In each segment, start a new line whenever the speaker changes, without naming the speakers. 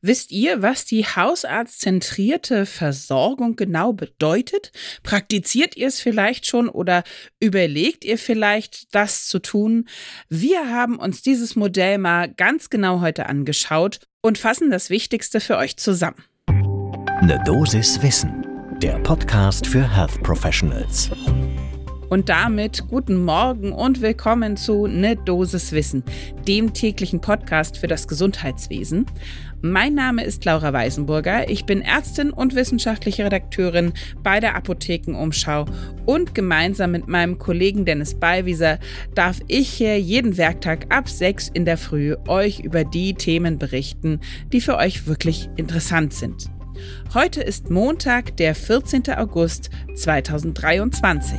Wisst ihr, was die hausarztzentrierte Versorgung genau bedeutet? Praktiziert ihr es vielleicht schon oder überlegt ihr vielleicht, das zu tun? Wir haben uns dieses Modell mal ganz genau heute angeschaut und fassen das Wichtigste für euch zusammen.
Eine Dosis Wissen, der Podcast für Health Professionals.
Und damit guten Morgen und willkommen zu Ne Dosis Wissen, dem täglichen Podcast für das Gesundheitswesen. Mein Name ist Laura Weisenburger. Ich bin Ärztin und wissenschaftliche Redakteurin bei der Apothekenumschau und gemeinsam mit meinem Kollegen Dennis Ballwieser darf ich hier jeden Werktag ab 6 in der Früh euch über die Themen berichten, die für euch wirklich interessant sind. Heute ist Montag, der 14. August 2023.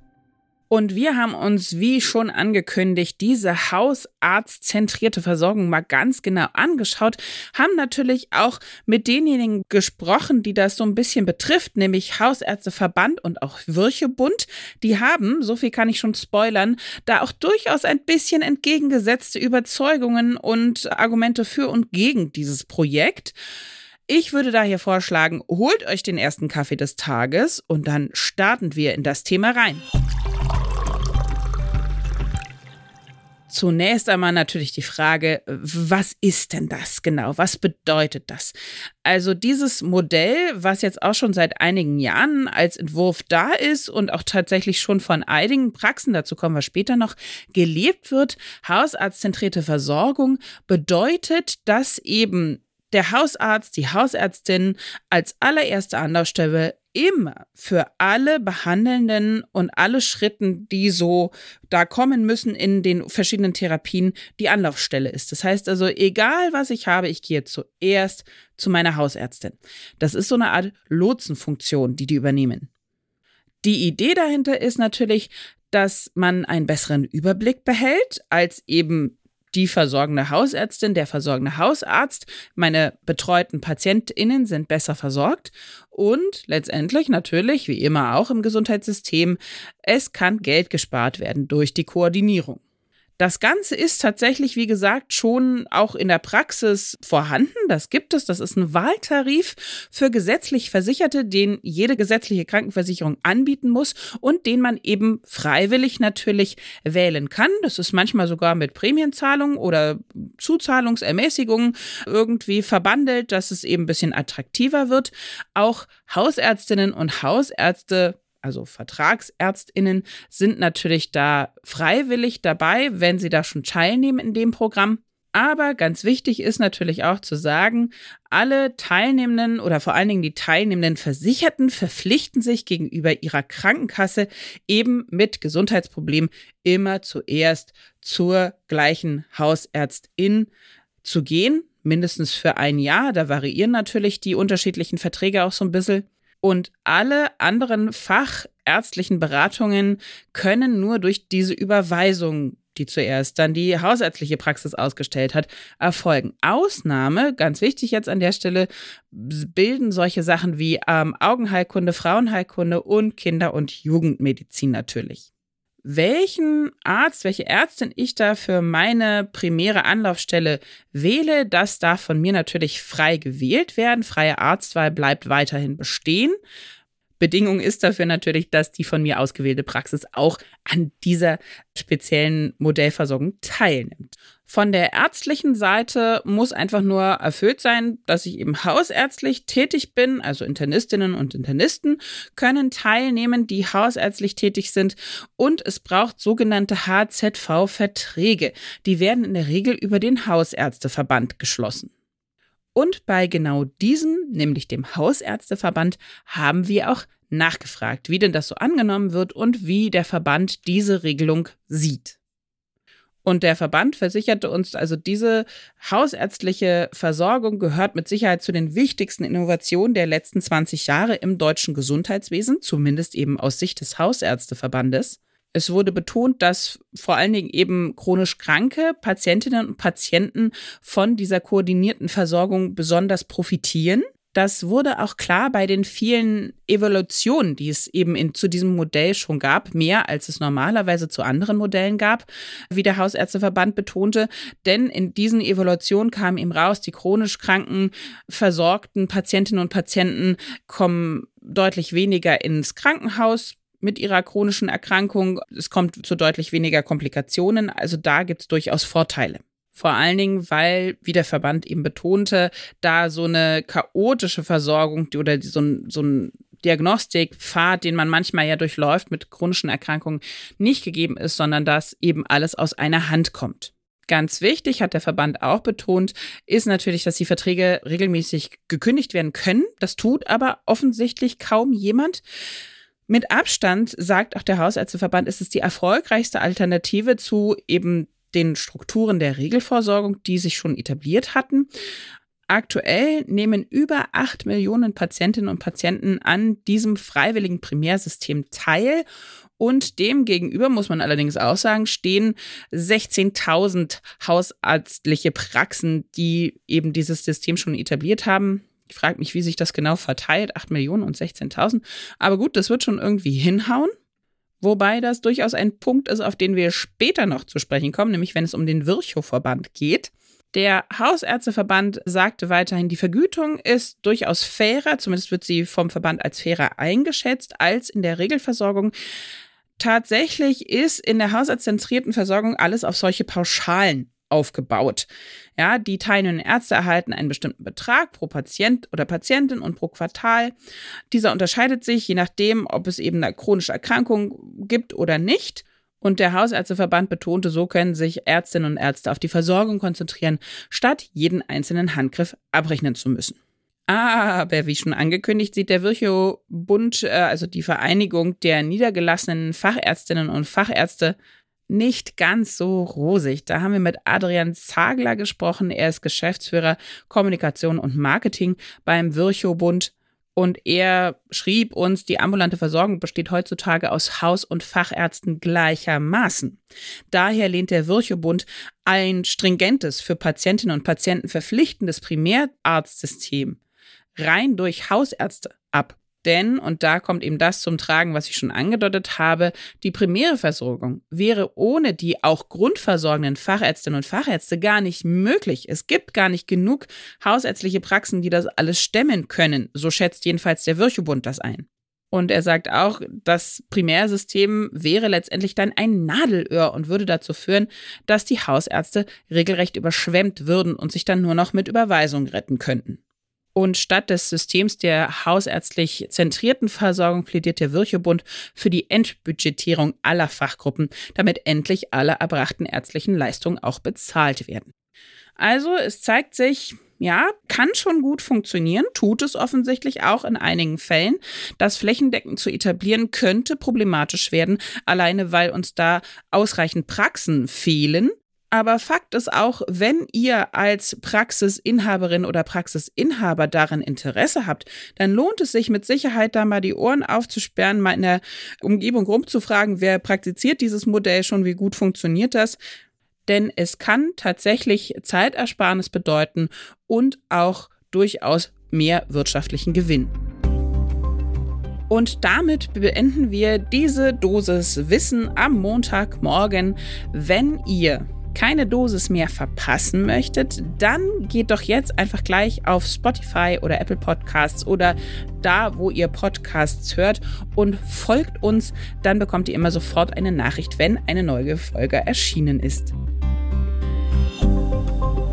Und wir haben uns, wie schon angekündigt, diese hausarztzentrierte Versorgung mal ganz genau angeschaut, haben natürlich auch mit denjenigen gesprochen, die das so ein bisschen betrifft, nämlich Hausärzteverband und auch Würchebund. Die haben, so viel kann ich schon spoilern, da auch durchaus ein bisschen entgegengesetzte Überzeugungen und Argumente für und gegen dieses Projekt. Ich würde daher vorschlagen, holt euch den ersten Kaffee des Tages und dann starten wir in das Thema rein. Zunächst einmal natürlich die Frage, was ist denn das genau? Was bedeutet das? Also dieses Modell, was jetzt auch schon seit einigen Jahren als Entwurf da ist und auch tatsächlich schon von einigen Praxen, dazu kommen wir später noch, gelebt wird, hausarztzentrierte Versorgung, bedeutet, dass eben der Hausarzt, die Hausärztin als allererste Anlaufstelle immer für alle Behandelnden und alle Schritten, die so da kommen müssen in den verschiedenen Therapien, die Anlaufstelle ist. Das heißt also, egal was ich habe, ich gehe zuerst zu meiner Hausärztin. Das ist so eine Art Lotsenfunktion, die die übernehmen. Die Idee dahinter ist natürlich, dass man einen besseren Überblick behält als eben die versorgende Hausärztin, der versorgende Hausarzt, meine betreuten PatientInnen sind besser versorgt und letztendlich natürlich, wie immer auch im Gesundheitssystem, es kann Geld gespart werden durch die Koordinierung. Das Ganze ist tatsächlich, wie gesagt, schon auch in der Praxis vorhanden. Das gibt es. Das ist ein Wahltarif für gesetzlich Versicherte, den jede gesetzliche Krankenversicherung anbieten muss und den man eben freiwillig natürlich wählen kann. Das ist manchmal sogar mit Prämienzahlungen oder Zuzahlungsermäßigungen irgendwie verbandelt, dass es eben ein bisschen attraktiver wird. Auch Hausärztinnen und Hausärzte also Vertragsärztinnen, sind natürlich da freiwillig dabei, wenn sie da schon teilnehmen in dem Programm. Aber ganz wichtig ist natürlich auch zu sagen, alle Teilnehmenden oder vor allen Dingen die teilnehmenden Versicherten verpflichten sich gegenüber ihrer Krankenkasse eben mit Gesundheitsproblemen immer zuerst zur gleichen Hausärztin zu gehen, mindestens für ein Jahr. Da variieren natürlich die unterschiedlichen Verträge auch so ein bisschen. Und alle anderen fachärztlichen Beratungen können nur durch diese Überweisung, die zuerst dann die hausärztliche Praxis ausgestellt hat, erfolgen. Ausnahme, ganz wichtig jetzt an der Stelle, bilden solche Sachen wie ähm, Augenheilkunde, Frauenheilkunde und Kinder- und Jugendmedizin natürlich welchen Arzt, welche Ärztin ich da für meine primäre Anlaufstelle wähle, das darf von mir natürlich frei gewählt werden. Freie Arztwahl bleibt weiterhin bestehen. Bedingung ist dafür natürlich, dass die von mir ausgewählte Praxis auch an dieser speziellen Modellversorgung teilnimmt. Von der ärztlichen Seite muss einfach nur erfüllt sein, dass ich eben hausärztlich tätig bin, also Internistinnen und Internisten können teilnehmen, die hausärztlich tätig sind und es braucht sogenannte HZV-Verträge. Die werden in der Regel über den Hausärzteverband geschlossen. Und bei genau diesem, nämlich dem Hausärzteverband, haben wir auch nachgefragt, wie denn das so angenommen wird und wie der Verband diese Regelung sieht. Und der Verband versicherte uns, also diese hausärztliche Versorgung gehört mit Sicherheit zu den wichtigsten Innovationen der letzten 20 Jahre im deutschen Gesundheitswesen, zumindest eben aus Sicht des Hausärzteverbandes. Es wurde betont, dass vor allen Dingen eben chronisch kranke Patientinnen und Patienten von dieser koordinierten Versorgung besonders profitieren. Das wurde auch klar bei den vielen Evolutionen, die es eben in, zu diesem Modell schon gab, mehr als es normalerweise zu anderen Modellen gab, wie der Hausärzteverband betonte. Denn in diesen Evolutionen kam ihm raus, die chronisch kranken, versorgten Patientinnen und Patienten kommen deutlich weniger ins Krankenhaus, mit ihrer chronischen Erkrankung. Es kommt zu deutlich weniger Komplikationen. Also da gibt es durchaus Vorteile. Vor allen Dingen, weil, wie der Verband eben betonte, da so eine chaotische Versorgung oder so ein, so ein Diagnostikpfad, den man manchmal ja durchläuft mit chronischen Erkrankungen, nicht gegeben ist, sondern dass eben alles aus einer Hand kommt. Ganz wichtig, hat der Verband auch betont, ist natürlich, dass die Verträge regelmäßig gekündigt werden können. Das tut aber offensichtlich kaum jemand. Mit Abstand, sagt auch der Hausärzteverband, ist es die erfolgreichste Alternative zu eben den Strukturen der Regelversorgung, die sich schon etabliert hatten. Aktuell nehmen über acht Millionen Patientinnen und Patienten an diesem freiwilligen Primärsystem teil. Und dem gegenüber, muss man allerdings auch sagen, stehen 16.000 hausärztliche Praxen, die eben dieses System schon etabliert haben. Ich frage mich, wie sich das genau verteilt, 8 Millionen und 16.000. Aber gut, das wird schon irgendwie hinhauen. Wobei das durchaus ein Punkt ist, auf den wir später noch zu sprechen kommen, nämlich wenn es um den Virchow-Verband geht. Der Hausärzteverband sagte weiterhin, die Vergütung ist durchaus fairer, zumindest wird sie vom Verband als fairer eingeschätzt, als in der Regelversorgung. Tatsächlich ist in der hausarztzentrierten Versorgung alles auf solche Pauschalen aufgebaut. Ja, die teilnehmenden Ärzte erhalten einen bestimmten Betrag pro Patient oder Patientin und pro Quartal. Dieser unterscheidet sich je nachdem, ob es eben eine chronische Erkrankung gibt oder nicht. Und der Hausärzteverband betonte, so können sich Ärztinnen und Ärzte auf die Versorgung konzentrieren, statt jeden einzelnen Handgriff abrechnen zu müssen. Aber wie schon angekündigt, sieht der Virchow-Bund, äh, also die Vereinigung der niedergelassenen Fachärztinnen und Fachärzte, nicht ganz so rosig. Da haben wir mit Adrian Zagler gesprochen. Er ist Geschäftsführer Kommunikation und Marketing beim Virchow-Bund. Und er schrieb uns, die ambulante Versorgung besteht heutzutage aus Haus- und Fachärzten gleichermaßen. Daher lehnt der Virchow-Bund ein stringentes, für Patientinnen und Patienten verpflichtendes Primärarztsystem rein durch Hausärzte ab. Denn, und da kommt eben das zum Tragen, was ich schon angedeutet habe, die primäre Versorgung wäre ohne die auch grundversorgenden Fachärztinnen und Fachärzte gar nicht möglich. Es gibt gar nicht genug hausärztliche Praxen, die das alles stemmen können. So schätzt jedenfalls der Virchow-Bund das ein. Und er sagt auch, das Primärsystem wäre letztendlich dann ein Nadelöhr und würde dazu führen, dass die Hausärzte regelrecht überschwemmt würden und sich dann nur noch mit Überweisung retten könnten. Und statt des Systems der hausärztlich zentrierten Versorgung plädiert der Virchow-Bund für die Entbudgetierung aller Fachgruppen, damit endlich alle erbrachten ärztlichen Leistungen auch bezahlt werden. Also es zeigt sich, ja, kann schon gut funktionieren, tut es offensichtlich auch in einigen Fällen. Das flächendeckend zu etablieren könnte problematisch werden, alleine weil uns da ausreichend Praxen fehlen aber Fakt ist auch, wenn ihr als Praxisinhaberin oder Praxisinhaber daran Interesse habt, dann lohnt es sich mit Sicherheit da mal die Ohren aufzusperren, mal in der Umgebung rumzufragen, wer praktiziert dieses Modell schon, wie gut funktioniert das. Denn es kann tatsächlich Zeitersparnis bedeuten und auch durchaus mehr wirtschaftlichen Gewinn. Und damit beenden wir diese Dosis Wissen am Montagmorgen. Wenn ihr keine Dosis mehr verpassen möchtet, dann geht doch jetzt einfach gleich auf Spotify oder Apple Podcasts oder da, wo ihr Podcasts hört und folgt uns. Dann bekommt ihr immer sofort eine Nachricht, wenn eine neue Folge erschienen ist.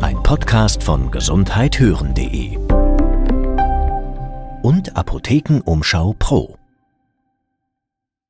Ein Podcast von gesundheithören.de und Apothekenumschau Pro.